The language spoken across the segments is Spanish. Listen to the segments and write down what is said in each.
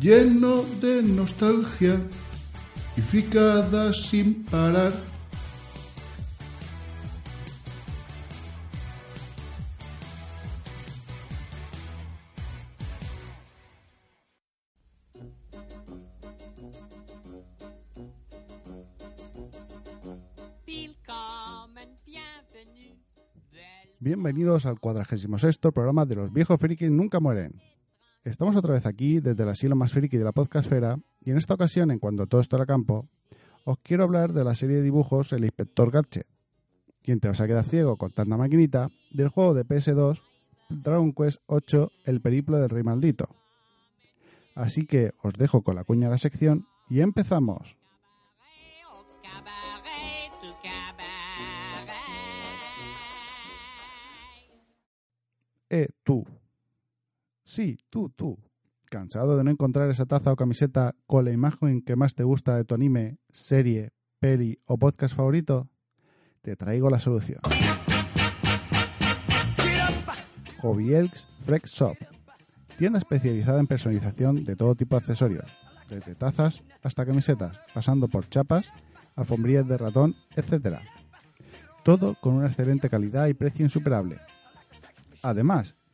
lleno de nostalgia y fricadas sin parar. Bienvenidos al 46 programa de Los viejos frikis nunca mueren. Estamos otra vez aquí desde el asilo más friki de la podcastfera y en esta ocasión, en cuando todo esto era campo, os quiero hablar de la serie de dibujos El Inspector Gadget. Quien te vas a quedar ciego con tanta maquinita del juego de PS2 Dragon Quest 8 El Periplo del Rey Maldito. Así que os dejo con la cuña de la sección y empezamos. Eh, tú, Sí, tú, tú. ¿Cansado de no encontrar esa taza o camiseta con la imagen que más te gusta de tu anime, serie, peli o podcast favorito? Te traigo la solución. Hobby Elks Frex Shop. Tienda especializada en personalización de todo tipo de accesorios, desde tazas hasta camisetas, pasando por chapas, alfombrillas de ratón, etc. Todo con una excelente calidad y precio insuperable. Además,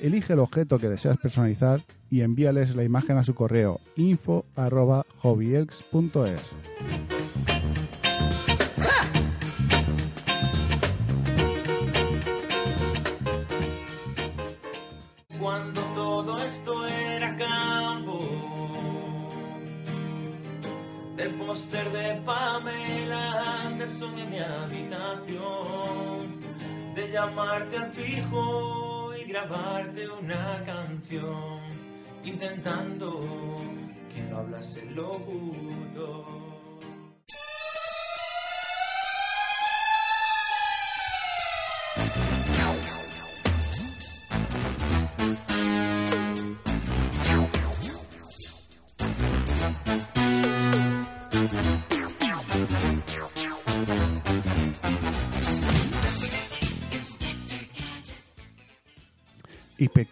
Elige el objeto que deseas personalizar y envíales la imagen a su correo info@hobbyelks.es. Cuando todo esto era campo, del póster de Pamela Anderson en mi habitación, de llamarte al fijo grabarte una canción intentando que no hablase el locutor.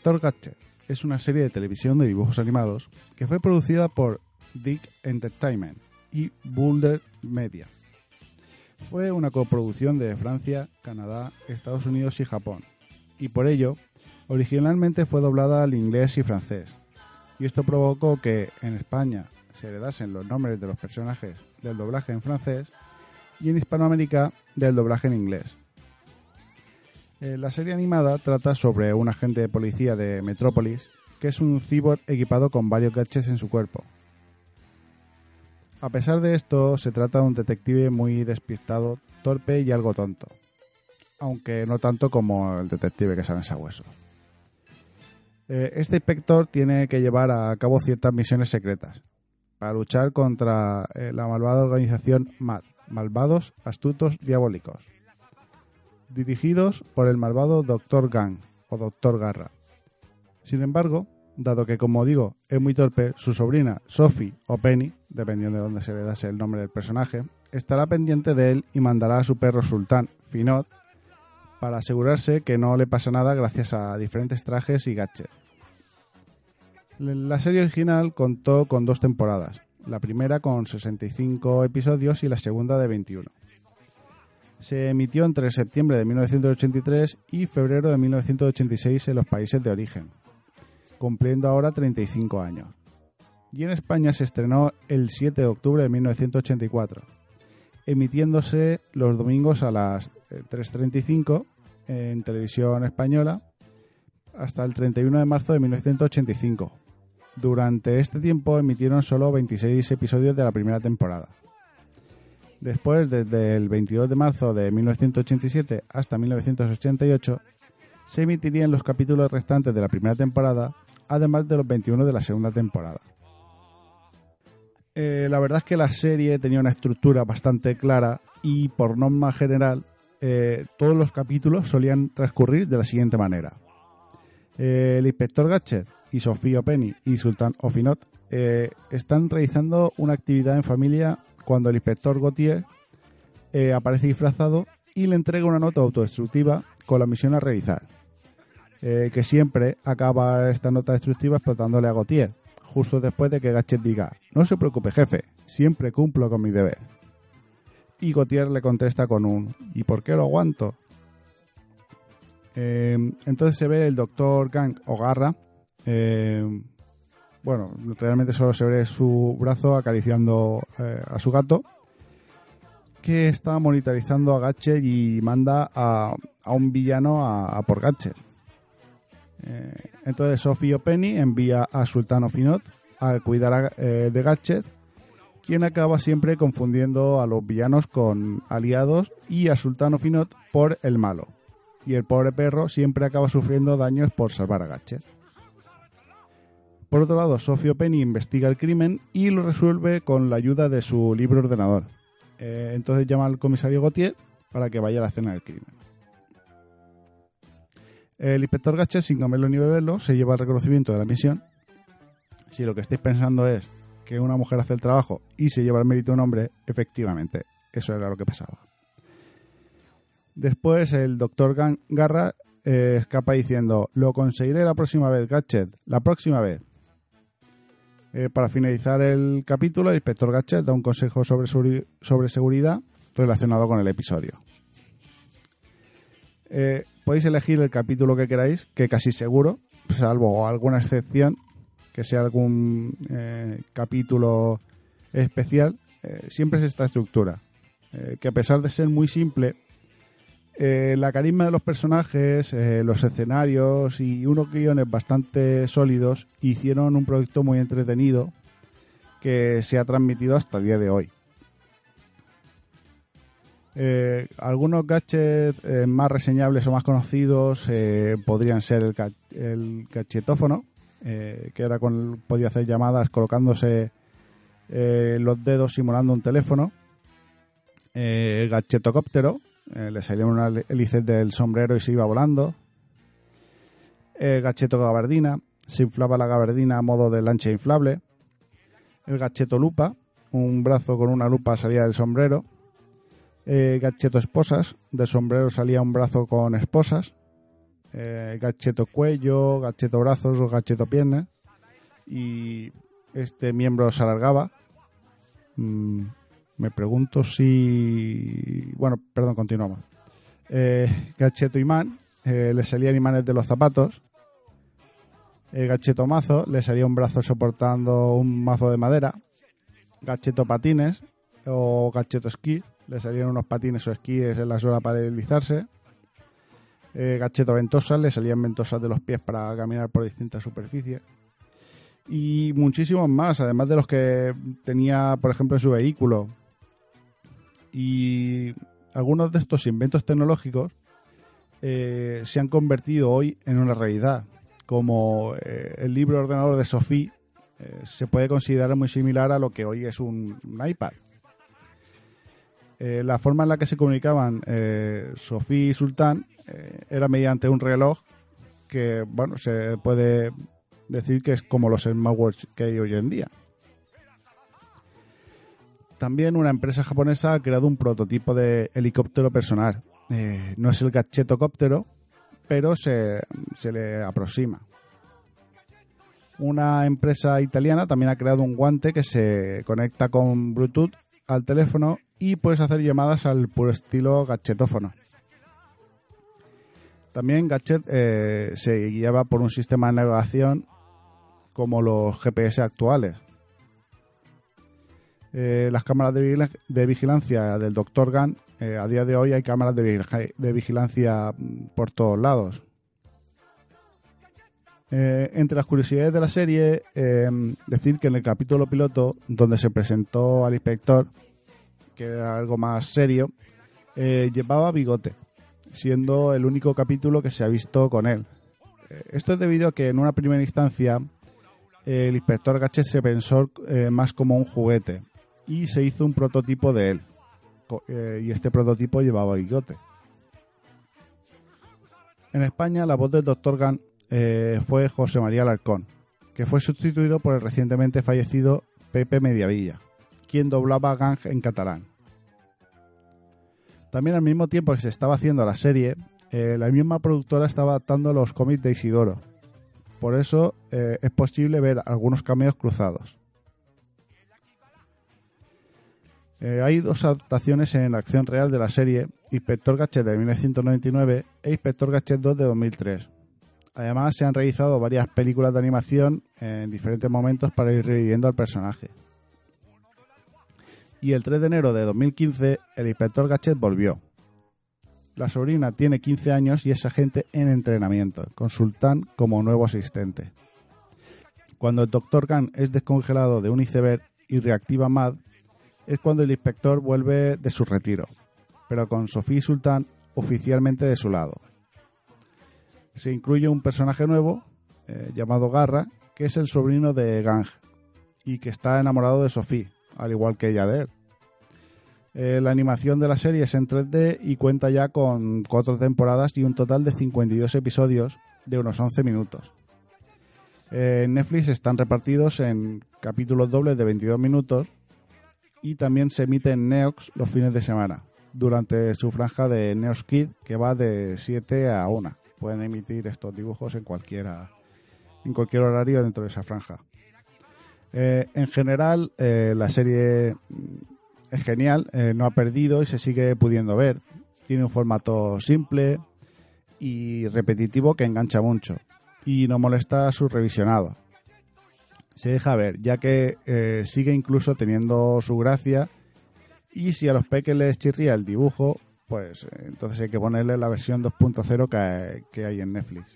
Inspector Gadget es una serie de televisión de dibujos animados que fue producida por Dick Entertainment y Boulder Media. Fue una coproducción de Francia, Canadá, Estados Unidos y Japón, y por ello originalmente fue doblada al inglés y francés. Y esto provocó que en España se heredasen los nombres de los personajes del doblaje en francés y en Hispanoamérica del doblaje en inglés. Eh, la serie animada trata sobre un agente de policía de Metrópolis que es un cyborg equipado con varios gadgets en su cuerpo. A pesar de esto, se trata de un detective muy despistado, torpe y algo tonto, aunque no tanto como el detective que sale en Sabueso. Eh, este inspector tiene que llevar a cabo ciertas misiones secretas para luchar contra eh, la malvada organización MAD, malvados, astutos, diabólicos dirigidos por el malvado Dr. Gang o Dr. Garra. Sin embargo, dado que, como digo, es muy torpe, su sobrina Sophie o Penny, dependiendo de dónde se le dase el nombre del personaje, estará pendiente de él y mandará a su perro sultán, Finot, para asegurarse que no le pasa nada gracias a diferentes trajes y gadgets. La serie original contó con dos temporadas, la primera con 65 episodios y la segunda de 21. Se emitió entre septiembre de 1983 y febrero de 1986 en los países de origen, cumpliendo ahora 35 años. Y en España se estrenó el 7 de octubre de 1984, emitiéndose los domingos a las 3.35 eh, en televisión española hasta el 31 de marzo de 1985, durante este tiempo emitieron solo 26 episodios de la primera temporada. Después, desde el 22 de marzo de 1987 hasta 1988, se emitirían los capítulos restantes de la primera temporada, además de los 21 de la segunda temporada. Eh, la verdad es que la serie tenía una estructura bastante clara y, por norma general, eh, todos los capítulos solían transcurrir de la siguiente manera. Eh, el inspector Gatchet y Sofía Penny y Sultan Ofinot están realizando una actividad en familia cuando el inspector Gautier eh, aparece disfrazado y le entrega una nota autodestructiva con la misión a realizar. Eh, que siempre acaba esta nota destructiva explotándole a Gautier, justo después de que Gatchet diga, no se preocupe jefe, siempre cumplo con mi deber. Y Gautier le contesta con un, ¿y por qué lo aguanto? entonces se ve el doctor Gang o eh, bueno, realmente solo se ve su brazo acariciando eh, a su gato, que está monitorizando a Gatchet y manda a, un villano a, por Gatchet. Eh, entonces Sophie Penny envía a Sultano Finot a cuidar de Gatchet, quien acaba siempre confundiendo a los villanos con aliados y a Sultano Finot por el malo. Y el pobre perro siempre acaba sufriendo daños por salvar a Gatchet. Por otro lado, Sofio Penny investiga el crimen y lo resuelve con la ayuda de su libro ordenador. Eh, entonces llama al comisario Gautier para que vaya a la escena del crimen. El inspector Gache, sin comerlo ni beberlo, se lleva el reconocimiento de la misión. Si lo que estáis pensando es que una mujer hace el trabajo y se lleva el mérito de un hombre, efectivamente, eso era lo que pasaba. Después el doctor Garra eh, escapa diciendo, lo conseguiré la próxima vez, Gatchet, la próxima vez. Eh, para finalizar el capítulo, el inspector Gatcher da un consejo sobre, sobre seguridad relacionado con el episodio. Eh, podéis elegir el capítulo que queráis, que casi seguro, salvo alguna excepción, que sea algún eh, capítulo especial, siempre es esta estructura. que a pesar de ser muy simple, eh, la carisma de los personajes, eh, los escenarios y unos guiones bastante sólidos hicieron un proyecto muy entretenido que se ha transmitido hasta el día de hoy. Eh, algunos gadgets más reseñables o más conocidos podrían ser el, el gadgetófono, que era con podía hacer llamadas colocándose los dedos simulando un teléfono. el gadgetocóptero, eh, le salían una hélices del sombrero y se iba volando. El gacheto gabardina, se inflaba la gabardina a modo de lancha inflable. El gacheto lupa, un brazo con una lupa salía del sombrero. El gacheto esposas, del sombrero salía un brazo con esposas. El gacheto cuello, gacheto brazos o gacheto piernas. Y este miembro se alargaba. Mm, me pregunto si. Bueno, perdón, continuamos. Eh, gacheto imán, eh, le salían imanes de los zapatos. Eh, gacheto mazo, le salía un brazo soportando un mazo de madera. Gacheto patines o gacheto esquí, le salían unos patines o esquíes en la suela para deslizarse. Eh, gacheto ventosas, le salían ventosas de los pies para caminar por distintas superficies y muchísimos más, además de los que tenía, por ejemplo, en su vehículo. Y algunos de estos inventos tecnológicos eh, se han convertido hoy en una realidad, como eh, el libro ordenador de Sophie eh, se puede considerar muy similar a lo que hoy es un, iPad. La forma en la que se comunicaban Sofía y Sultán era mediante un reloj que, bueno, se puede decir que es como los smartwatches que hay hoy en día. También una empresa japonesa ha creado un prototipo de helicóptero personal. Eh, no es el gadgetocóptero, pero se, se le aproxima. Una empresa italiana también ha creado un guante que se conecta con Bluetooth al teléfono y puedes hacer llamadas al puro estilo gadgetófono. También Gadget eh, se guiaba por un sistema de navegación como los GPS actuales. Eh, las cámaras de, vigila- de vigilancia del Dr. Gun, eh, a día de hoy hay cámaras de, vigila- de vigilancia mm, por todos lados. Eh, entre las curiosidades de la serie, eh, decir que en el capítulo piloto, donde se presentó al inspector, que era algo más serio, llevaba bigote, siendo el único capítulo que se ha visto con él. Esto es debido a que en una primera instancia el inspector Gachet se pensó más como un juguete y se hizo un prototipo de él. Eh, y este prototipo llevaba bigote. En España la voz del Dr. Gunn eh, fue José María Alarcón, que fue sustituido por el recientemente fallecido Pepe Mediavilla, quien doblaba a Gang en catalán. También al mismo tiempo que se estaba haciendo la serie, eh, la misma productora estaba adaptando los cómics de Isidoro. Por eso es posible ver algunos cameos cruzados. Eh, hay dos adaptaciones en la acción real de la serie, Inspector Gadget de 1999 e Inspector Gadget 2 de 2003. Además, se han realizado varias películas de animación en diferentes momentos para ir reviviendo al personaje. Y el 3 de enero de 2015, el Inspector Gadget volvió. La sobrina tiene 15 años y es agente en entrenamiento, con Sultán como nuevo asistente. Cuando el Dr. Gunn es descongelado de un iceberg y reactiva MAD, es cuando el inspector vuelve de su retiro, pero con Sofía y Sultán oficialmente de su lado. Se incluye un personaje nuevo, eh, llamado Garra, que es el sobrino de Gang y que está enamorado de Sofía, al igual que ella de él. Eh, la animación de la serie es en 3D y cuenta ya con cuatro temporadas y un total de 52 episodios de unos 11 minutos. Eh, en Netflix están repartidos en capítulos dobles de 22 minutos y también se emite en Neox los fines de semana, durante su franja de Neox Kid, que va de 7 a 1. Pueden emitir estos dibujos en, cualquiera, en cualquier horario dentro de esa franja. Eh, en general, eh, la serie mm, es genial, eh, no ha perdido y se sigue pudiendo ver. Tiene un formato simple y repetitivo que engancha mucho y no molesta su revisionado se deja ver, ya que eh, sigue incluso teniendo su gracia y si a los peques les chirría el dibujo, pues eh, entonces hay que ponerle la versión 2.0 que, que hay en Netflix.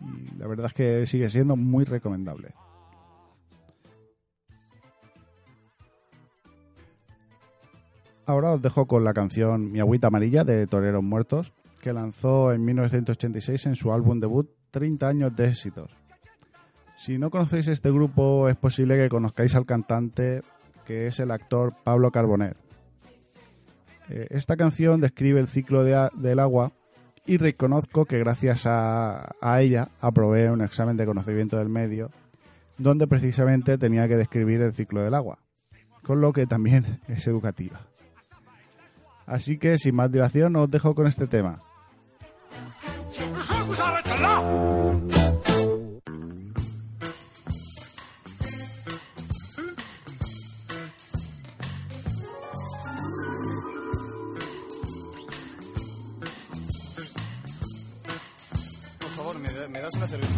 Y la verdad es que sigue siendo muy recomendable. Ahora os dejo con la canción Mi agüita amarilla de Toreros Muertos, que lanzó en 1986 en su álbum debut 30 años de éxitos. Si no conocéis este grupo, es posible que conozcáis al cantante que es el actor Pablo Carboner. Eh, esta canción describe el ciclo de del agua y reconozco que gracias a, a ella aprobé un examen de conocimiento del medio donde precisamente tenía que describir el ciclo del agua, con lo que también es educativa. Así que sin más dilación os dejo con este tema. Das una?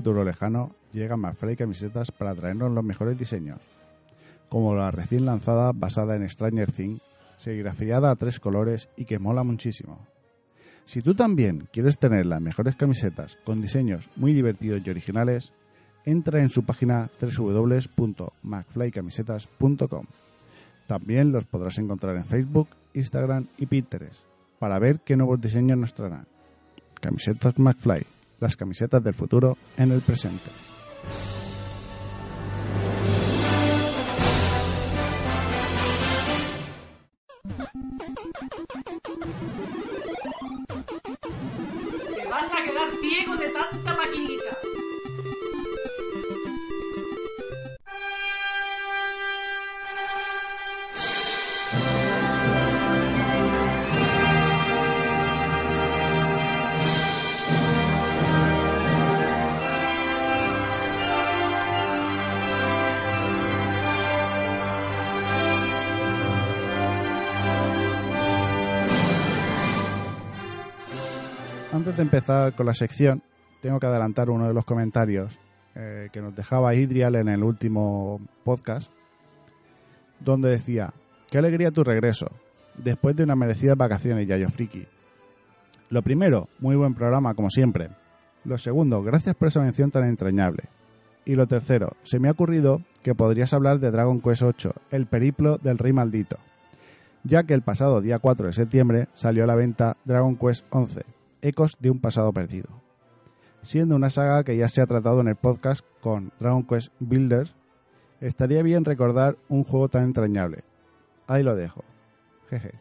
futuro lejano, llegan McFly Camisetas para traernos los mejores diseños, como la recién lanzada basada en Stranger Things, serigrafiada a tres colores y que mola muchísimo. Si tú también quieres tener las mejores camisetas con diseños muy divertidos y originales, entra en su página www.macflycamisetas.com. También los podrás encontrar en Facebook, Instagram y Pinterest para ver qué nuevos diseños nos traerán. Camisetas McFly, las camisetas del futuro en el presente. Antes de empezar con la sección, tengo que adelantar uno de los comentarios eh, que nos dejaba Idrial en el último podcast, donde decía, qué alegría tu regreso, después de unas merecidas vacaciones, Yayo Friki. Lo primero, muy buen programa, como siempre. Lo segundo, gracias por esa mención tan entrañable. Y lo tercero, se me ha ocurrido que podrías hablar de Dragon Quest VIII, el periplo del rey maldito, ya que el pasado día 4 de septiembre salió a la venta Dragon Quest XI, Ecos de un pasado perdido. Siendo una saga que ya se ha tratado en el podcast con Dragon Quest Builders, estaría bien recordar un juego tan entrañable. Ahí lo dejo. Jeje.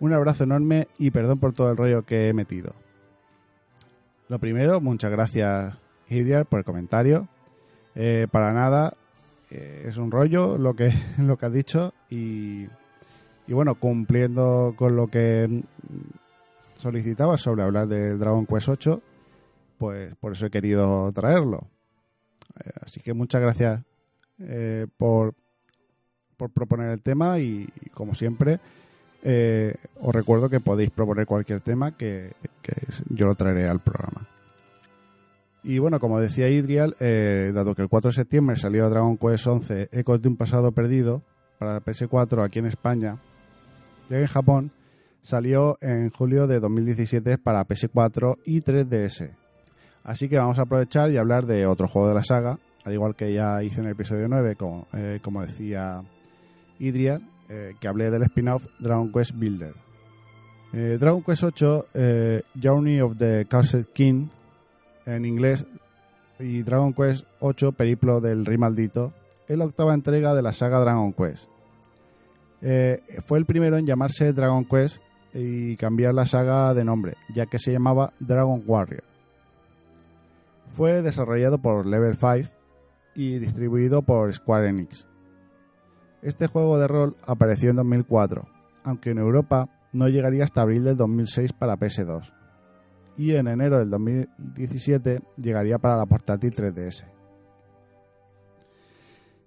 Un abrazo enorme y perdón por todo el rollo que he metido. Lo primero, muchas gracias Hidrial por el comentario. Eh, para nada, eh, es un rollo lo que, lo que has dicho y, y bueno, cumpliendo con lo que solicitabas sobre hablar de Dragon Quest 8, pues por eso he querido traerlo. Eh, así que muchas gracias eh, por, por proponer el tema y, como siempre, eh, os recuerdo que podéis proponer cualquier tema que, que yo lo traeré al programa. Y bueno, como decía Idrial, dado que el 4 de septiembre salió Dragon Quest 11 Ecos de un pasado perdido para PS4 aquí en España, y en Japón salió en julio de 2017 para PS4 y 3DS. Así que vamos a aprovechar y hablar de otro juego de la saga, al igual que ya hice en el episodio 9, como, eh, como decía Idrial, eh, que hablé del spin-off Dragon Quest Builder. Eh, Dragon Quest 8, eh, Journey of the Cursed King, en inglés, y Dragon Quest 8, Periplo del Rey Maldito, es la octava entrega de la saga Dragon Quest. Fue el primero en llamarse Dragon Quest y cambiar la saga de nombre, ya que se llamaba Dragon Warrior. Fue desarrollado por Level 5 y distribuido por Square Enix. Este juego de rol apareció en 2004, aunque en Europa no llegaría hasta abril del 2006 para PS2 y en enero del 2017 llegaría para la portátil 3DS.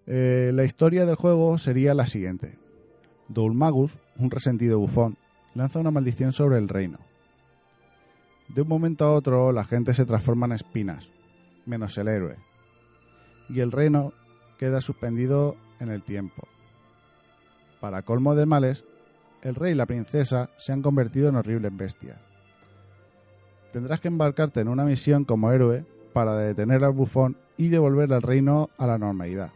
Eh, la historia del juego sería la siguiente. Dulmagus, un resentido bufón, lanza una maldición sobre el reino. De un momento a otro la gente se transforma en espinas, menos el héroe, y el reino queda suspendido en el tiempo. Para colmo de males, el rey y la princesa se han convertido en horribles bestias. Tendrás que embarcarte en una misión como héroe para detener al bufón y devolver al reino a la normalidad.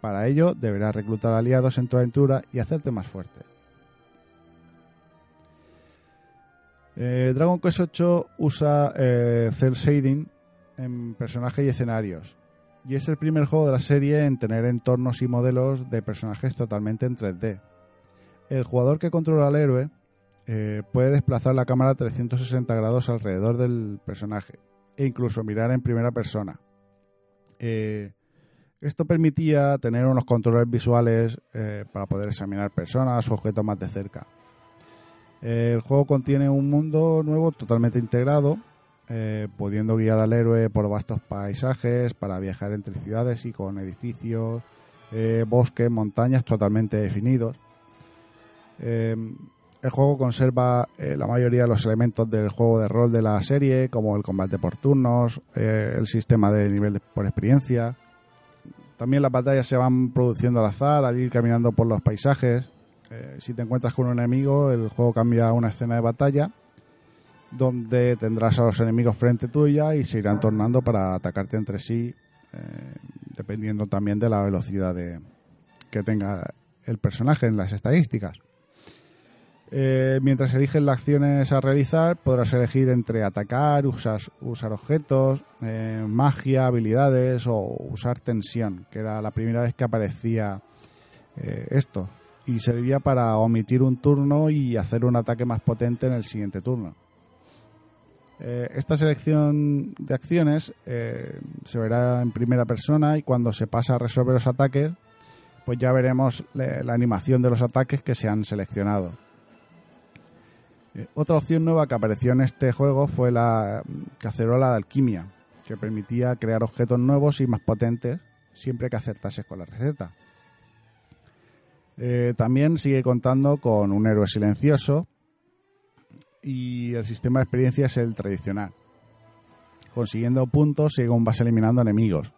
Para ello deberás reclutar aliados en tu aventura y hacerte más fuerte. Eh, Dragon Quest VIII usa eh, cel shading en personajes y escenarios, y es el primer juego de la serie en tener entornos y modelos de personajes totalmente en 3D. El jugador que controla al héroe eh, puede desplazar la cámara 360 grados alrededor del personaje e incluso mirar en primera persona. Eh, esto permitía tener unos controles visuales para poder examinar personas o objetos más de cerca. El juego contiene un mundo nuevo totalmente integrado, eh, pudiendo guiar al héroe por vastos paisajes para viajar entre ciudades y con edificios, eh, bosques, montañas totalmente definidos. Eh, el juego conserva la mayoría de los elementos del juego de rol de la serie, como el combate por turnos, el sistema de nivel por experiencia. También las batallas se van produciendo al azar al ir caminando por los paisajes. Eh, si te encuentras con un enemigo, el juego cambia a una escena de batalla donde tendrás a los enemigos frente tuya y se irán tornando para atacarte entre sí, eh, dependiendo también de la velocidad de, que tenga el personaje en las estadísticas. Eh, mientras eliges las acciones a realizar, podrás elegir entre atacar, usar, usar objetos, magia, habilidades o usar tensión, que era la primera vez que aparecía esto. Y servía para omitir un turno y hacer un ataque más potente en el siguiente turno. Eh, esta selección de acciones eh, se verá en primera persona y cuando se pasa a resolver los ataques, pues ya veremos la, animación de los ataques que se han seleccionado. Eh, otra opción nueva que apareció en este juego fue la cacerola de alquimia, que permitía crear objetos nuevos y más potentes siempre que acertases con la receta. Eh, también sigue contando con un héroe silencioso y el sistema de experiencia es el tradicional. Consiguiendo puntos según vas eliminando enemigos.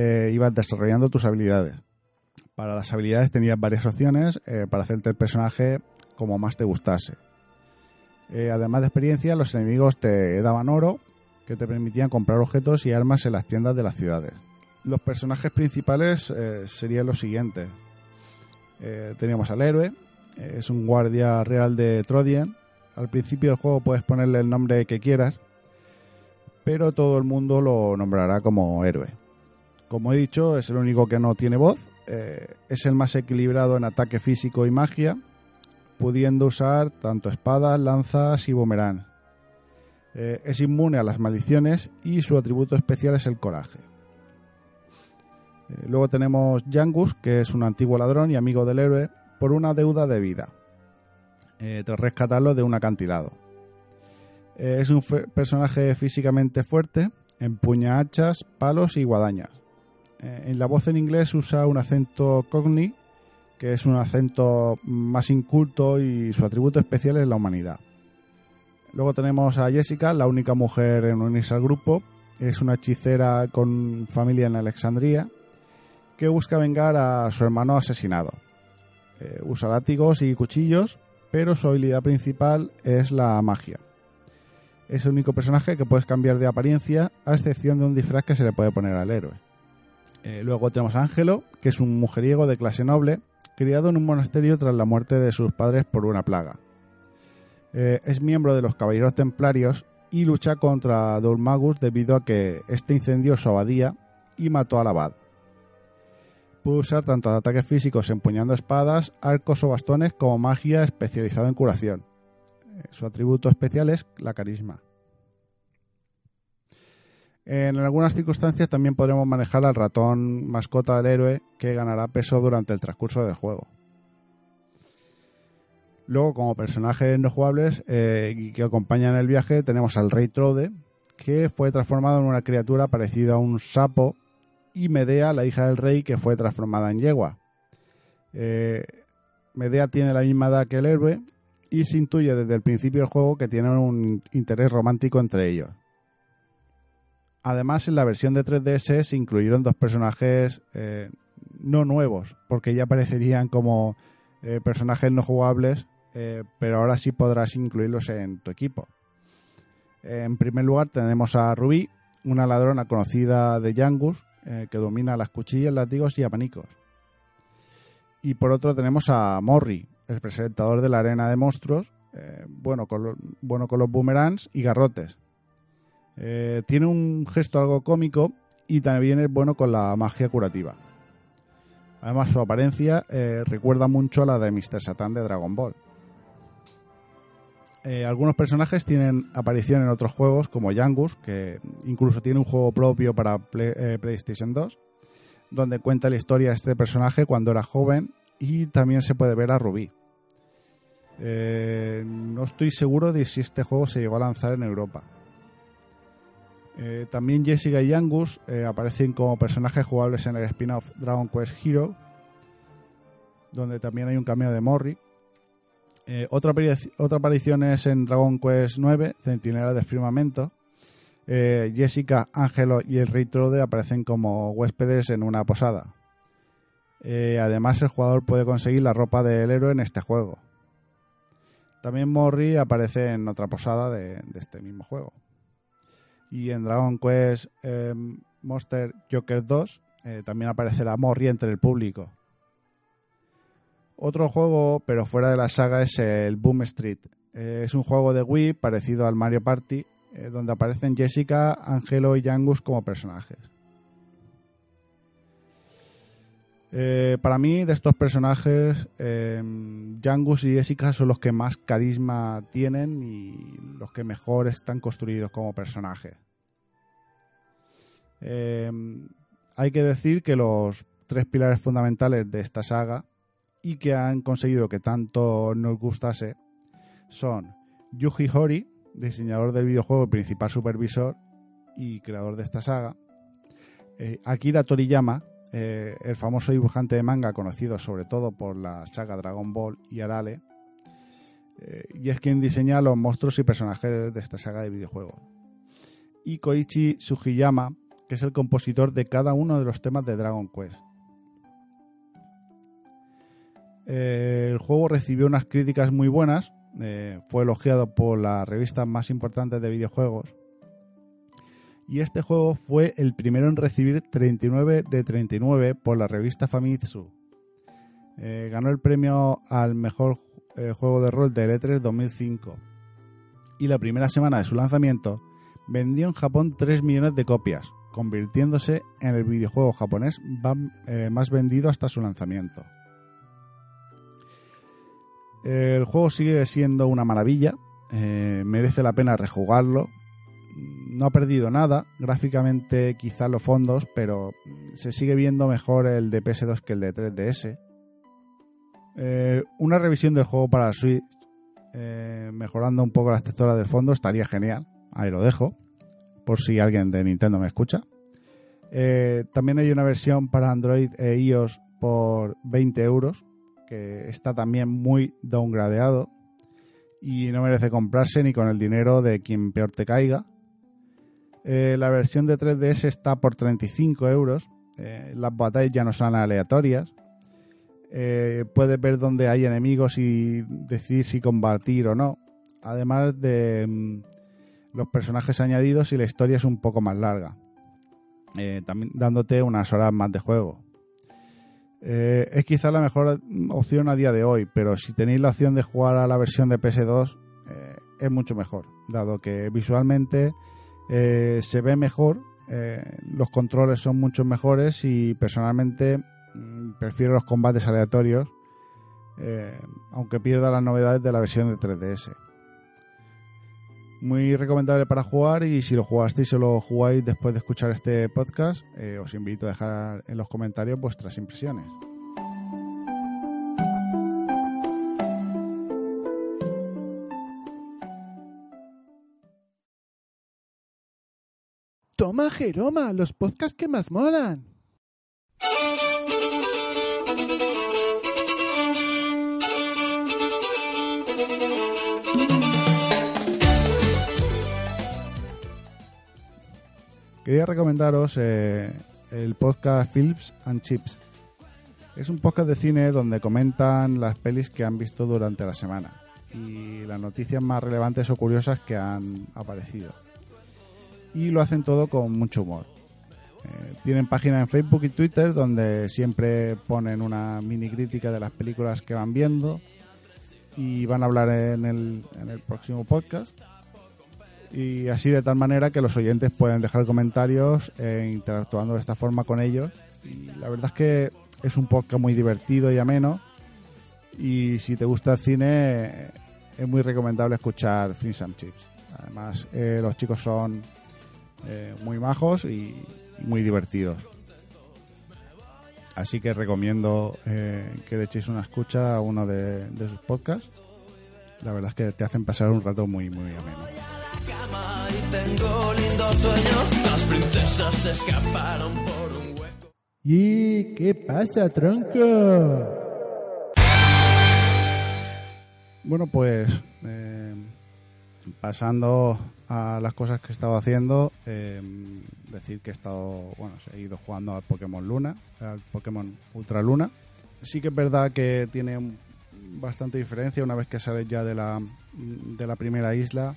Eh, y vas desarrollando tus habilidades. Para las habilidades tenías varias opciones eh, para hacerte el personaje como más te gustase. Eh, además de experiencia, los enemigos te daban oro que te permitían comprar objetos y armas en las tiendas de las ciudades. Los personajes principales serían los siguientes. Eh, teníamos al héroe, eh, es un guardia real de Trodian. Al principio del juego puedes ponerle el nombre que quieras, pero todo el mundo lo nombrará como héroe. Como he dicho, es el único que no tiene voz, eh, es el más equilibrado en ataque físico y magia, pudiendo usar tanto espadas, lanzas y boomerang. Es inmune a las maldiciones y su atributo especial es el coraje. Eh, luego tenemos Jangus, que es un antiguo ladrón y amigo del héroe, por una deuda de vida, eh, tras rescatarlo de un acantilado. Eh, es un personaje físicamente fuerte, empuña hachas, palos y guadañas. En la voz en inglés usa un acento cogni, que es un acento más inculto y su atributo especial es la humanidad. Luego tenemos a Jessica, la única mujer en unirse al grupo. Es una hechicera con familia en Alexandría que busca vengar a su hermano asesinado. Eh, usa látigos y cuchillos, pero su habilidad principal es la magia. Es el único personaje que puedes cambiar de apariencia, a excepción de un disfraz que se le puede poner al héroe. Eh, luego tenemos a Ángelo, que es un mujeriego de clase noble, criado en un monasterio tras la muerte de sus padres por una plaga. Eh, es miembro de los Caballeros Templarios y lucha contra Dulmagus debido a que este incendió su abadía y mató al abad. Puede usar tanto ataques físicos empuñando espadas, arcos o bastones como magia especializado en curación. Eh, Su atributo especial es la carisma. En algunas circunstancias también podremos manejar al ratón mascota del héroe que ganará peso durante el transcurso del juego. Luego, como personajes no jugables eh, que acompañan el viaje, tenemos al Rey Trode, que fue transformado en una criatura parecida a un sapo, y Medea, la hija del rey, que fue transformada en yegua. Eh, Medea tiene la misma edad que el héroe y se intuye desde el principio del juego que tienen un interés romántico entre ellos. Además, en la versión de 3DS se incluyeron dos personajes eh, no nuevos, porque ya aparecerían como eh, personajes no jugables, pero ahora sí podrás incluirlos en tu equipo. En primer lugar tenemos a Rubí, una ladrona conocida de Yangus, eh, que domina las cuchillas, látigos y abanicos. Y por otro tenemos a Morri, el presentador de la arena de monstruos, eh, bueno, con bueno con los boomerangs y garrotes. Eh, tiene un gesto algo cómico y también es bueno con la magia curativa. Además, su apariencia recuerda mucho a la de Mr. Satan de Dragon Ball. Eh, algunos personajes tienen aparición en otros juegos, como Yangus, que incluso tiene un juego propio para eh, PlayStation 2, donde cuenta la historia de este personaje cuando era joven y también se puede ver a Rubí. Eh, no estoy seguro de si este juego se llegó a lanzar en Europa. También Jessica y Angus eh, aparecen como personajes jugables en el spin-off Dragon Quest Hero, donde también hay un cameo de Morri. Eh, otra, otra aparición es en Dragon Quest 9, Centinela de Firmamento. Eh, Jessica, Ángelo y el Rey Trode aparecen como huéspedes en una posada. Eh, además, el jugador puede conseguir la ropa del héroe en este juego. También Morri aparece en otra posada de, este mismo juego. Y en Dragon Quest Monster Joker 2 eh, también aparecerá Morri entre el público. Otro juego, pero fuera de la saga, es el Boom Street. Eh, es un juego de Wii parecido al Mario Party, eh, donde aparecen Jessica, Angelo y Yangus como personajes. Eh, para mí, de estos personajes, Jangus y Jessica son los que más carisma tienen y los que mejor están construidos como personajes. Hay que decir que los tres pilares fundamentales de esta saga y que han conseguido que tanto nos gustase son Yuji Horii, diseñador del videojuego y principal supervisor y creador de esta saga, eh, Akira Toriyama, eh, el famoso dibujante de manga conocido sobre todo por la saga Dragon Ball y Arale, eh, y es quien diseña los monstruos y personajes de esta saga de videojuegos. Y Koichi Sugiyama, que es el compositor de cada uno de los temas de Dragon Quest. Eh, el juego recibió unas críticas muy buenas, eh, fue elogiado por las revistas más importantes de videojuegos. Y este juego fue el primero en recibir 39 de 39 por la revista Famitsu. Eh, ganó el premio al mejor juego de rol de E3 2005. Y la primera semana de su lanzamiento vendió en Japón 3 millones de copias, convirtiéndose en el videojuego japonés más vendido hasta su lanzamiento. El juego sigue siendo una maravilla, eh, merece la pena rejugarlo. No ha perdido nada, gráficamente quizá los fondos, pero se sigue viendo mejor el de PS2 que el de 3DS. Eh, una revisión del juego para Switch, eh, mejorando un poco las texturas del fondo, estaría genial. Ahí lo dejo, por si alguien de Nintendo me escucha. También hay una versión para Android e iOS por 20 euros, que está también muy downgradeado y no merece comprarse ni con el dinero de quien peor te caiga. Eh, la versión de 3DS está por 35 euros. Eh, las batallas ya no son aleatorias. Eh, puedes ver dónde hay enemigos y decidir si combatir o no. Además de mm, los personajes añadidos y la historia es un poco más larga. También dándote unas horas más de juego. Eh, es quizá la mejor opción a día de hoy, pero si tenéis la opción de jugar a la versión de PS2 eh, es mucho mejor, dado que visualmente eh, se ve mejor, eh, los controles son mucho mejores y personalmente mm, prefiero los combates aleatorios, aunque pierda las novedades de la versión de 3DS. Muy recomendable para jugar y si lo jugasteis o lo jugáis después de escuchar este podcast, eh, os invito a dejar en los comentarios vuestras impresiones. Toma Jeroma, los podcasts que más molan. Quería recomendaros eh, el podcast Films and Chips. Es un podcast de cine donde comentan las pelis que han visto durante la semana y las noticias más relevantes o curiosas que han aparecido. Y lo hacen todo con mucho humor. Eh, tienen página en Facebook y Twitter donde siempre ponen una mini crítica de las películas que van viendo y van a hablar en el, en el próximo podcast y así de tal manera que los oyentes pueden dejar comentarios e interactuando de esta forma con ellos. Y la verdad es que es un podcast muy divertido y ameno. Y si te gusta el cine, eh, es muy recomendable escuchar Things and Chips. Además, eh, los chicos son eh, muy majos y, muy divertidos. Así que recomiendo eh, que le echéis una escucha a uno de sus podcasts. La verdad es que te hacen pasar un rato muy, muy ameno. cama y tengo lindos sueños. Las princesas se escaparon por un hueco. ¿Y qué pasa, tronco? Bueno, pues eh, pasando a las cosas que he estado haciendo, eh, decir que he estado, bueno, he ido jugando al Pokémon Luna, al Pokémon Ultra Luna. Sí que es verdad que tiene un- bastante diferencia una vez que sales ya de la, de la primera isla.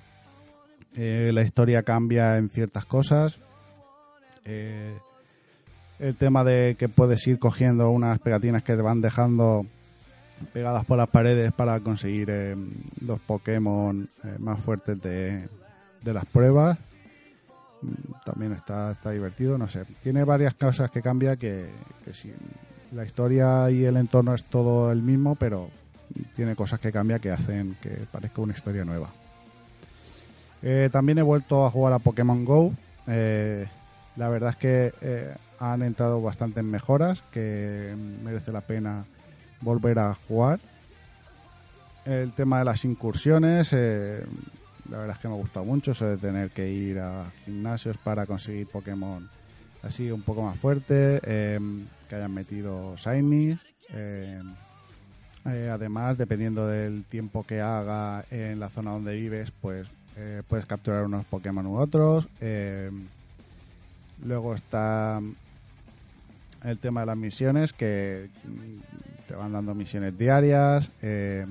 Eh, la historia cambia en ciertas cosas. Eh, el tema de que puedes ir cogiendo unas pegatinas que te van dejando pegadas por las paredes para conseguir los Pokémon eh, más fuertes de, de las pruebas. También está, está divertido, no sé. Tiene varias cosas que cambia que, que sí, la historia y el entorno es todo el mismo, pero tiene cosas que cambia que hacen que parezca una historia nueva. Eh, también he vuelto a jugar a Pokémon Go. Eh, la verdad es que eh, han entrado bastantes mejoras que merece la pena volver a jugar. El tema de las incursiones, la verdad es que me ha gustado mucho, eso de tener que ir a gimnasios para conseguir Pokémon así un poco más fuerte, que hayan metido Shiny. Eh, además, dependiendo del tiempo que haga en la zona donde vives, pues eh, puedes capturar unos Pokémon u otros. eh, luego está el tema de las misiones, que mm, te van dando misiones diarias. eh,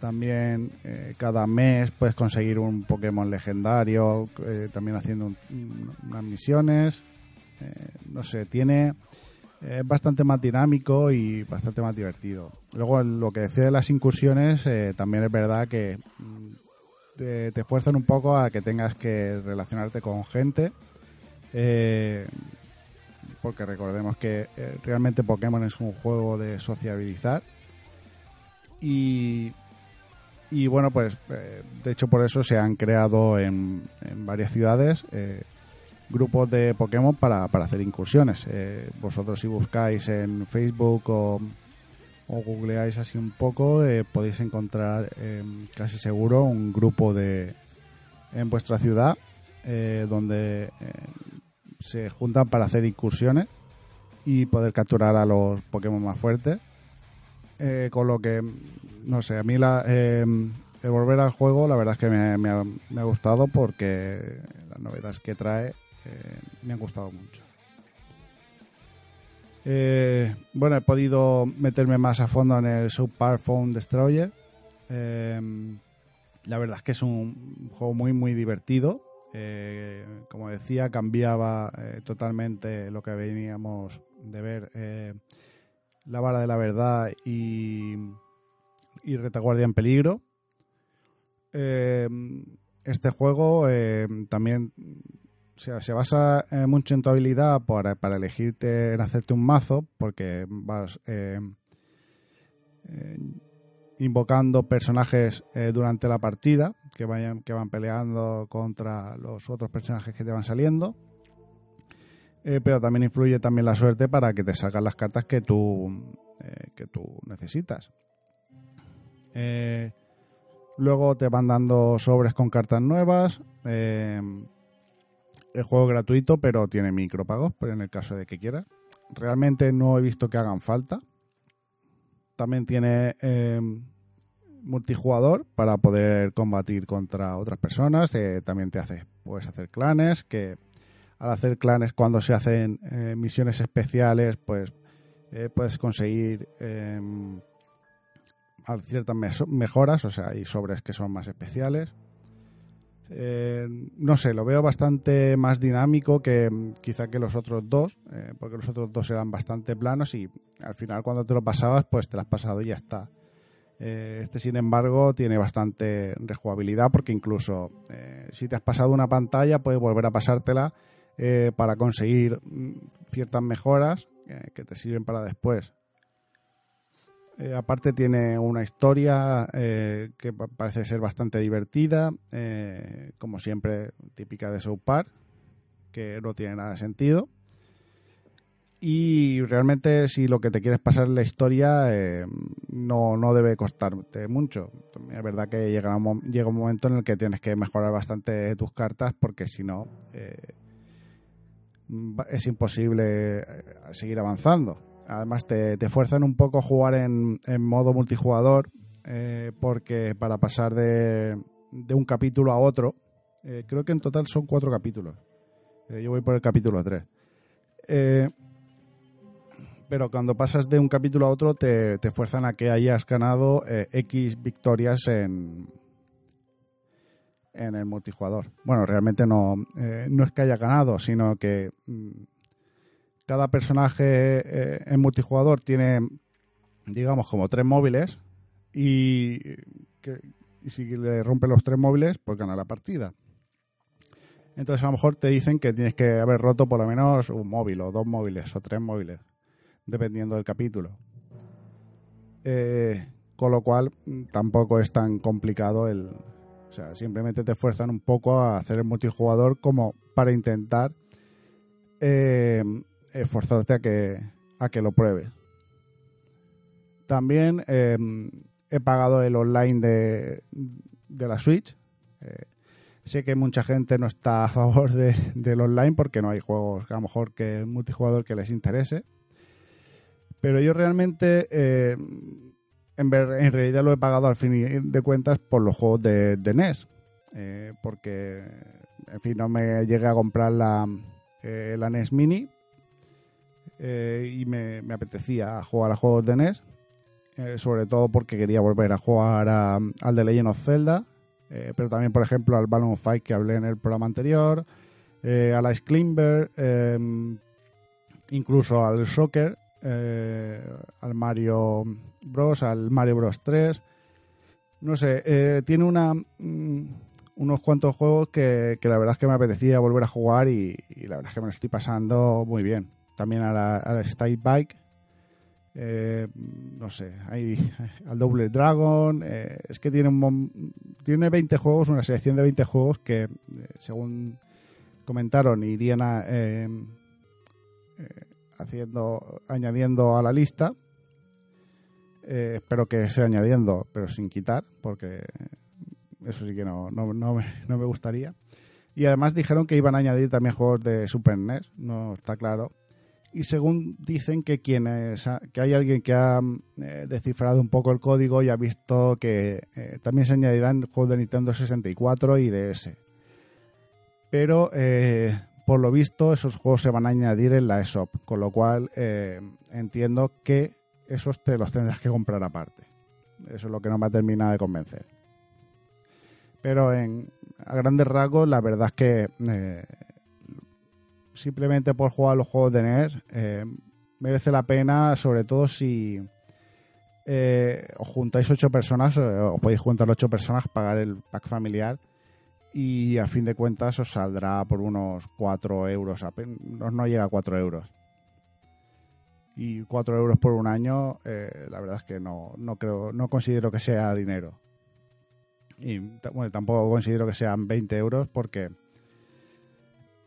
también eh, cada mes puedes conseguir un Pokémon legendario, también haciendo un- un- unas misiones. No sé, tiene es bastante más dinámico y bastante más divertido. Luego, lo que decía de las incursiones, eh, también es verdad que mm, te, te fuerzan un poco a que tengas que relacionarte con gente. eh, porque recordemos que eh, realmente Pokémon es un juego de sociabilizar. Y, y bueno, pues de hecho por eso se han creado en, varias ciudades grupos de Pokémon para, para hacer incursiones. Eh, vosotros si buscáis en Facebook o, o googleáis así un poco, eh, podéis encontrar eh, casi seguro un grupo de en vuestra ciudad eh, donde eh, se juntan para hacer incursiones y poder capturar a los Pokémon más fuertes. Con lo que, no sé, a mí la, el volver al juego la verdad es que me ha, me ha gustado porque las novedades que trae me han gustado mucho. Eh, bueno, he podido meterme más a fondo en el Super Phone Destroyer. Eh, la verdad es que es un juego muy, muy divertido. Eh, como decía, cambiaba eh, totalmente lo que veníamos de ver. la vara de la verdad y, retaguardia en peligro. Eh, este juego eh, se, basa eh, mucho en tu habilidad para, para elegirte en hacerte un mazo, porque vas eh, eh, invocando personajes durante la partida que vayan que van peleando contra los otros personajes que te van saliendo. Pero también influye también la suerte para que te salgan las cartas que tú que tú necesitas. Luego te van dando sobres con cartas nuevas. El juego es gratuito, pero tiene micropagos, pero en el caso de que quieras. Realmente no he visto que hagan falta. También tiene eh, multijugador para poder combatir contra otras personas. Eh, también te hace, puedes hacer clanes, que al hacer clanes cuando se hacen eh, misiones especiales, pues eh, puedes conseguir al- ciertas mejoras, o sea, hay sobres que son más especiales. Eh, no sé, lo veo bastante más dinámico que mm, quizá que los otros dos, eh, porque los otros dos eran bastante planos y al final cuando te lo pasabas, pues te lo has pasado y ya está. Eh, este, sin embargo, tiene bastante rejugabilidad porque incluso si te has pasado una pantalla, puedes volver a pasártela para conseguir mm, ciertas mejoras que te sirven para después. Eh, aparte tiene una historia eh, que pa- parece ser bastante divertida, eh, como siempre típica de South Park, que no tiene nada de sentido. Y realmente si lo que te quieres pasar en la historia no, no debe costarte mucho. Es verdad que llega un, momento en el que tienes que mejorar bastante tus cartas porque si no es imposible seguir avanzando. Además te, te fuerzan un poco a jugar en, en modo multijugador eh, porque para pasar de, de un capítulo a otro, eh, creo que en total son cuatro capítulos. Eh, yo voy por el capítulo 3. pero cuando pasas de un capítulo a otro te, te fuerzan a que hayas ganado X victorias en, en el multijugador. Bueno, realmente no, no es que haya ganado, sino que mm, cada personaje eh, en multijugador tiene, digamos, como tres móviles y, que, y si le rompe los tres móviles, pues gana la partida. Entonces a lo mejor te dicen que tienes que haber roto por lo menos un móvil o dos móviles o tres móviles. dependiendo del capítulo. Eh, con lo cual tampoco es tan complicado el... O sea, simplemente te esfuerzan un poco a hacer el multijugador como para intentar eh, esforzarte a que, a que lo pruebes. También eh, he pagado el online de, de la Switch. Eh, sé que mucha gente no está a favor de- del online porque no hay juegos a lo mejor que multijugador que les interese. Pero yo realmente, eh, en, ver- en realidad lo he pagado al fin de cuentas por los juegos de, de NES. eh, porque, en fin, no me llegué a comprar la, eh, la NES Mini eh, y me, apetecía jugar a juegos de NES. eh, sobre todo porque quería volver a jugar a- al de Legend of Zelda, eh, pero también, por ejemplo, al Balloon Fight que hablé en el programa anterior, al Ice Climber, incluso al Soccer, al Mario Bros, al Mario Bros 3. No sé, tiene una mm, unos cuantos juegos que, la verdad es que me apetecía volver a jugar y la verdad es que me lo estoy pasando muy bien. También a la, a la State Bike, eh, no sé, hay al Double Dragon, eh, es que tiene, un tiene 20 juegos, una selección de 20 juegos que, eh, según comentaron, irían a, eh, haciendo, añadiendo a la lista. Espero que sea añadiendo, pero sin quitar, porque eso sí que no, no, no me, no me gustaría. Y además dijeron que iban a añadir también juegos de Super NES, no está claro. Y según dicen que quienes ha- que hay alguien que ha eh, descifrado un poco el código y ha visto que eh, también se añadirán juegos de Nintendo 64 y DS. Pero eh, por lo visto esos juegos se van a añadir en la ESOP, con lo cual eh, entiendo que esos te los tendrás que comprar aparte. Eso es lo que no me ha terminado de convencer. Pero en, a grandes rasgos, la verdad es que eh, simplemente por jugar los juegos de NES eh, merece la pena, sobre todo si eh, os juntáis ocho personas, eh, os podéis juntar ocho personas, pagar el pack familiar y a fin de cuentas os saldrá por unos 4 euros, apenas, no llega a 4 euros. Y 4 euros por un año, la verdad es que no, no creo, no considero que sea dinero. Y bueno, tampoco considero que sean 20 euros porque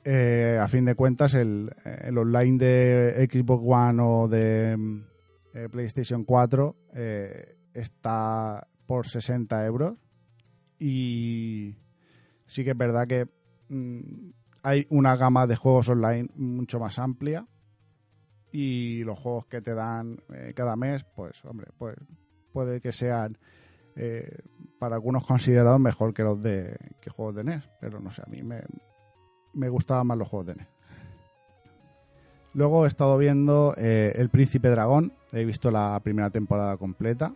eh, a fin de cuentas el, el online de Xbox One o de mm, eh, PlayStation 4 eh, está por 60 euros. Y sí que es verdad que mm, hay una gama de juegos online mucho más amplia. Y los juegos que te dan eh, cada mes pues hombre pues puede que sean eh, para algunos considerados mejor que los de que juegos de NES pero no sé a mí me, me gustaban más los juegos de NES luego he estado viendo eh, El Príncipe Dragón he visto la primera temporada completa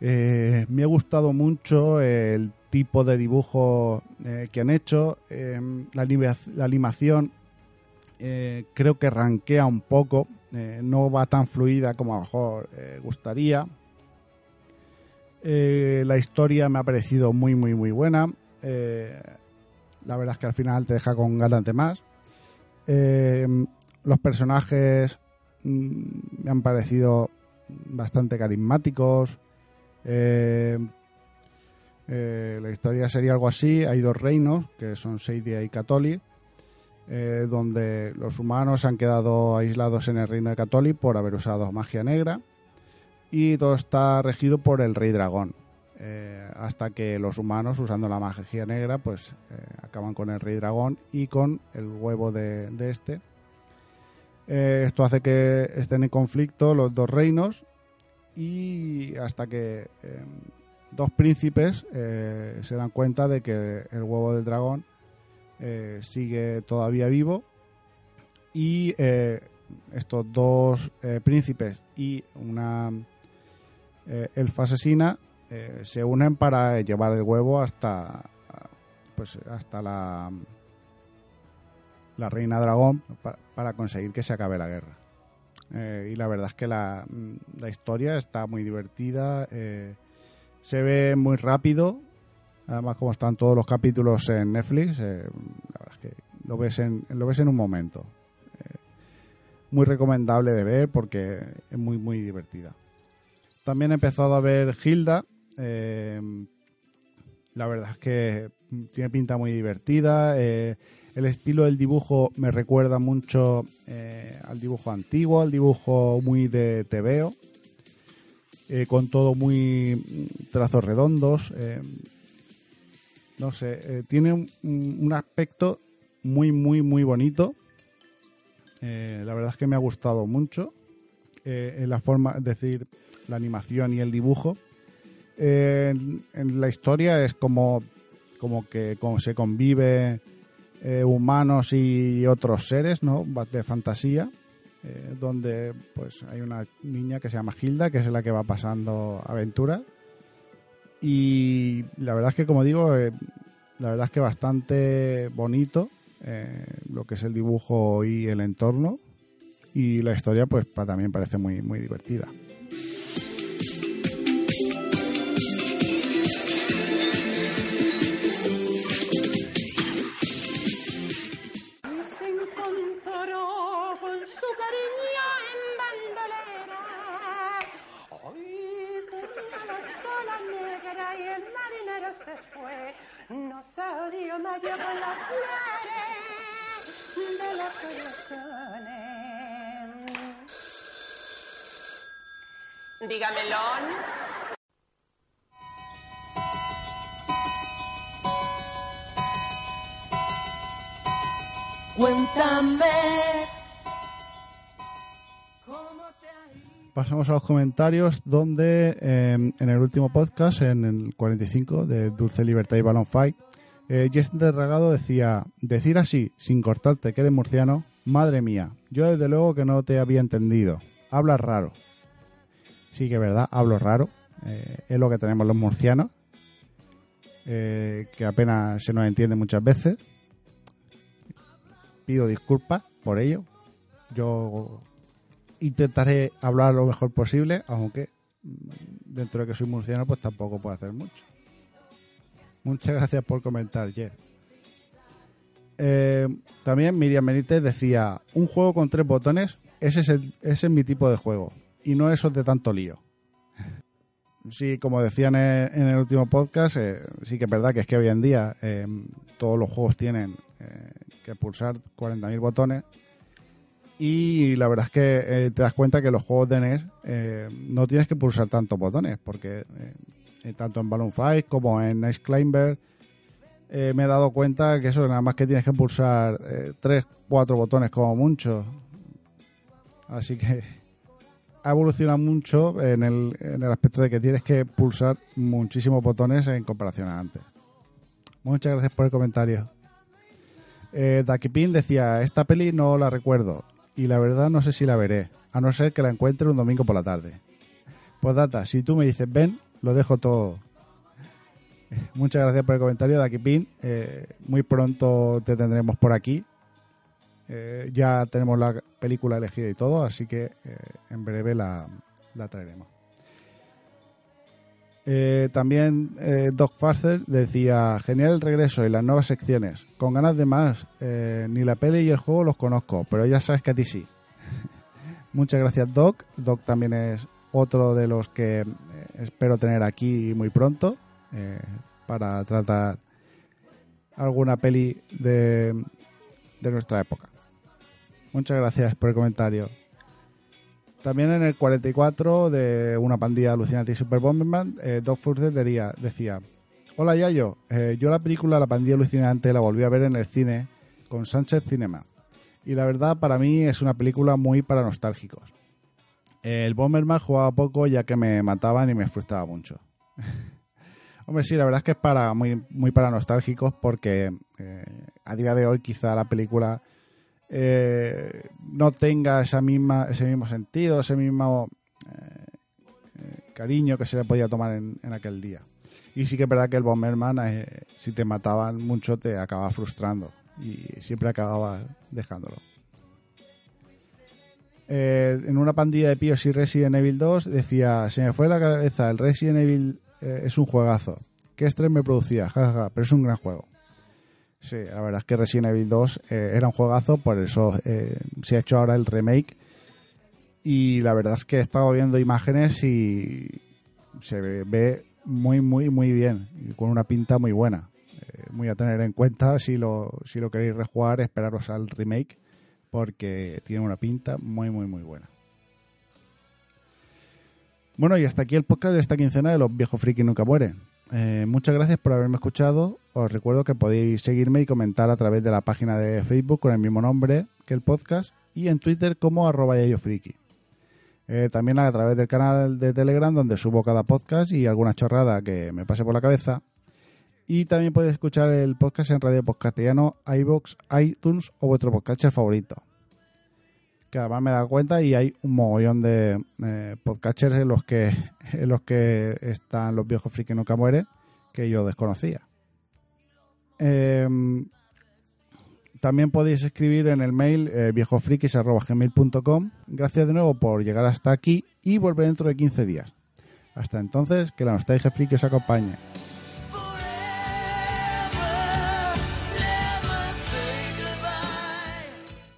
eh, me ha gustado mucho el tipo de dibujo eh, que han hecho. eh, la, la animación eh, creo que ranquea un poco. eh, no va tan fluida como a lo mejor eh, gustaría. Eh, la historia me ha parecido muy, muy, muy buena. La verdad es que al final te deja con ganas de más. Eh, los personajes mm, me han parecido bastante carismáticos. Eh, eh, la historia sería algo así. Hay dos reinos, que son Seidia y Catoli, donde los humanos han quedado aislados en el reino de Catoli por haber usado magia negra. Y todo está regido por el rey dragón. Eh, hasta que los humanos, usando la magia negra, pues eh, acaban con el rey dragón y con el huevo de, este. Eh, esto hace que estén en conflicto los dos reinos y hasta que eh, dos príncipes se dan cuenta de que el huevo del dragón sigue todavía vivo y estos dos príncipes y una elfa asesina eh, se unen para llevar el huevo hasta pues hasta la la reina dragón pa- para conseguir que se acabe la guerra eh, y la verdad es que la, mm, la historia está muy divertida, eh, se ve muy rápido, además como están todos los capítulos en Netflix, la verdad es que lo ves en, lo ves en un momento. Muy recomendable de ver porque es muy, muy divertida. También he empezado a ver Hilda. Eh, la verdad es que tiene pinta muy divertida. eh, el estilo del dibujo me recuerda mucho eh, al dibujo antiguo, al dibujo muy de TVO, eh, con todo muy mm, trazos redondos. no sé, tiene un, un aspecto muy, muy, muy bonito. La verdad es que me ha gustado mucho en la forma, es decir, la animación y el dibujo. En, la historia es como, como que como se convive eh, humanos y otros seres, ¿no? De fantasía, eh, donde pues hay una niña que se llama Hilda, que es la que va pasando aventuras. Y la verdad es que, como digo, eh, la verdad es que bastante bonito lo que es el dibujo y el entorno. Y la historia, pues también parece muy, muy divertida. Corazones. Dígamelo. Cuéntame Pasamos a los comentarios donde eh, en el último podcast, en el 45 de Dulce Libertad y Balloon Fight, eh, Jason Derragado decía, decir así, sin cortarte que eres murciano, madre mía, yo desde luego que no te había entendido, hablas raro. Sí que es verdad, hablo raro, eh, es lo que tenemos los murcianos, eh, que apenas se nos entiende muchas veces. Pido disculpas por ello. Yo intentaré hablar lo mejor posible, aunque mm, dentro de que soy murciano, pues tampoco puedo hacer mucho. Muchas gracias por comentar, Jer. Eh, también Miriam Benítez decía, un juego con tres botones, ese es, el- ese es mi tipo de juego, y no esos de tanto lío. Sí, como decían en el último podcast, eh, sí que es verdad que es que hoy en día eh, todos los juegos tienen eh, que pulsar 40.000 botones y la verdad es que eh, te das cuenta que los juegos de NES eh, no tienes que pulsar tantos botones, porque eh, eh, tanto en Balloon Fight como en Ice Climber me he dado cuenta que eso nada más que tienes que pulsar eh, 3, 4 botones como mucho. Así que ha evolucionado mucho en el, en el aspecto de que tienes que pulsar muchísimos botones en comparación a antes. Muchas gracias por el comentario. Eh, Dakipin decía, esta peli no la recuerdo y la verdad no sé si la veré, a no ser que la encuentre un domingo por la tarde. Pues data, si tú me dices ven, lo dejo todo. Muchas gracias por el comentario, Dakipin. Eh, muy pronto te tendremos por aquí. Eh, ya tenemos la película elegida y todo, así que eh, en breve la traeremos. Eh, también eh, Doc Farther decía, genial el regreso y las nuevas secciones. Con ganas de más, eh, ni la peli y el juego los conozco, pero ya sabes que a ti sí. Muchas gracias Doc. Doc también es otro de los que espero tener aquí muy pronto para tratar alguna peli de, de nuestra época. Muchas gracias por el comentario. También en el 44 de una pandilla alucinante y Super Bomberman, eh, Doc decía Hola Yayo, eh, yo la película La pandilla alucinante la volví a ver en el cine con Sánchez Cinema. Y la verdad para mí es una película muy para nostálgicos. El Bomberman jugaba poco ya que me mataban y me frustraba mucho. Hombre, sí, la verdad es que es para muy, muy para nostálgicos porque eh, a día de hoy quizá la película eh, no tenga esa misma, ese mismo sentido, ese mismo eh, eh, cariño que se le podía tomar en, en aquel día. Y sí que es verdad que el Bomberman, si te mataban mucho, te acababa frustrando y siempre acababas dejándolo. En una pandilla de píos y Resident Evil 2 decía, se me fue la cabeza, el Resident Evil es un juegazo. ¿Qué estrés me producía? Ja, ja, ja, pero es un gran juego. Sí, la verdad es que Resident Evil 2 eh, era un juegazo, por eso eh, se ha hecho ahora el remake. Y la verdad es que he estado viendo imágenes y se ve, muy, muy, muy bien. Y con una pinta muy buena. Eh, muy a tener en cuenta si lo, si lo queréis rejugar, esperaros al remake, porque tiene una pinta muy, muy, muy buena. Bueno, y hasta aquí el podcast de esta quincena de los viejos friki nunca mueren. Eh, muchas gracias por haberme escuchado. Os recuerdo que podéis seguirme y comentar a través de la página de Facebook con el mismo nombre que el podcast y en Twitter como arroba yayofriki. Eh, también a través del canal de Telegram donde subo cada podcast y alguna chorrada que me pase por la cabeza. Y también podéis escuchar el podcast en Radio Podcastiano, iBox, iTunes o vuestro podcatcher favorito. Que además me he dado cuenta y hay un mogollón de eh, podcatchers en los que en los que están los viejos friki nunca mueren que yo desconocía. Em, también podéis escribir en el mail eh, viejofrikis.gmail.com. Gracias de nuevo por llegar hasta aquí y volver dentro de 15 días. Hasta entonces, que la nostalgia friki os acompañe.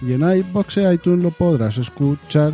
Y en iBox e iTunes lo podrás escuchar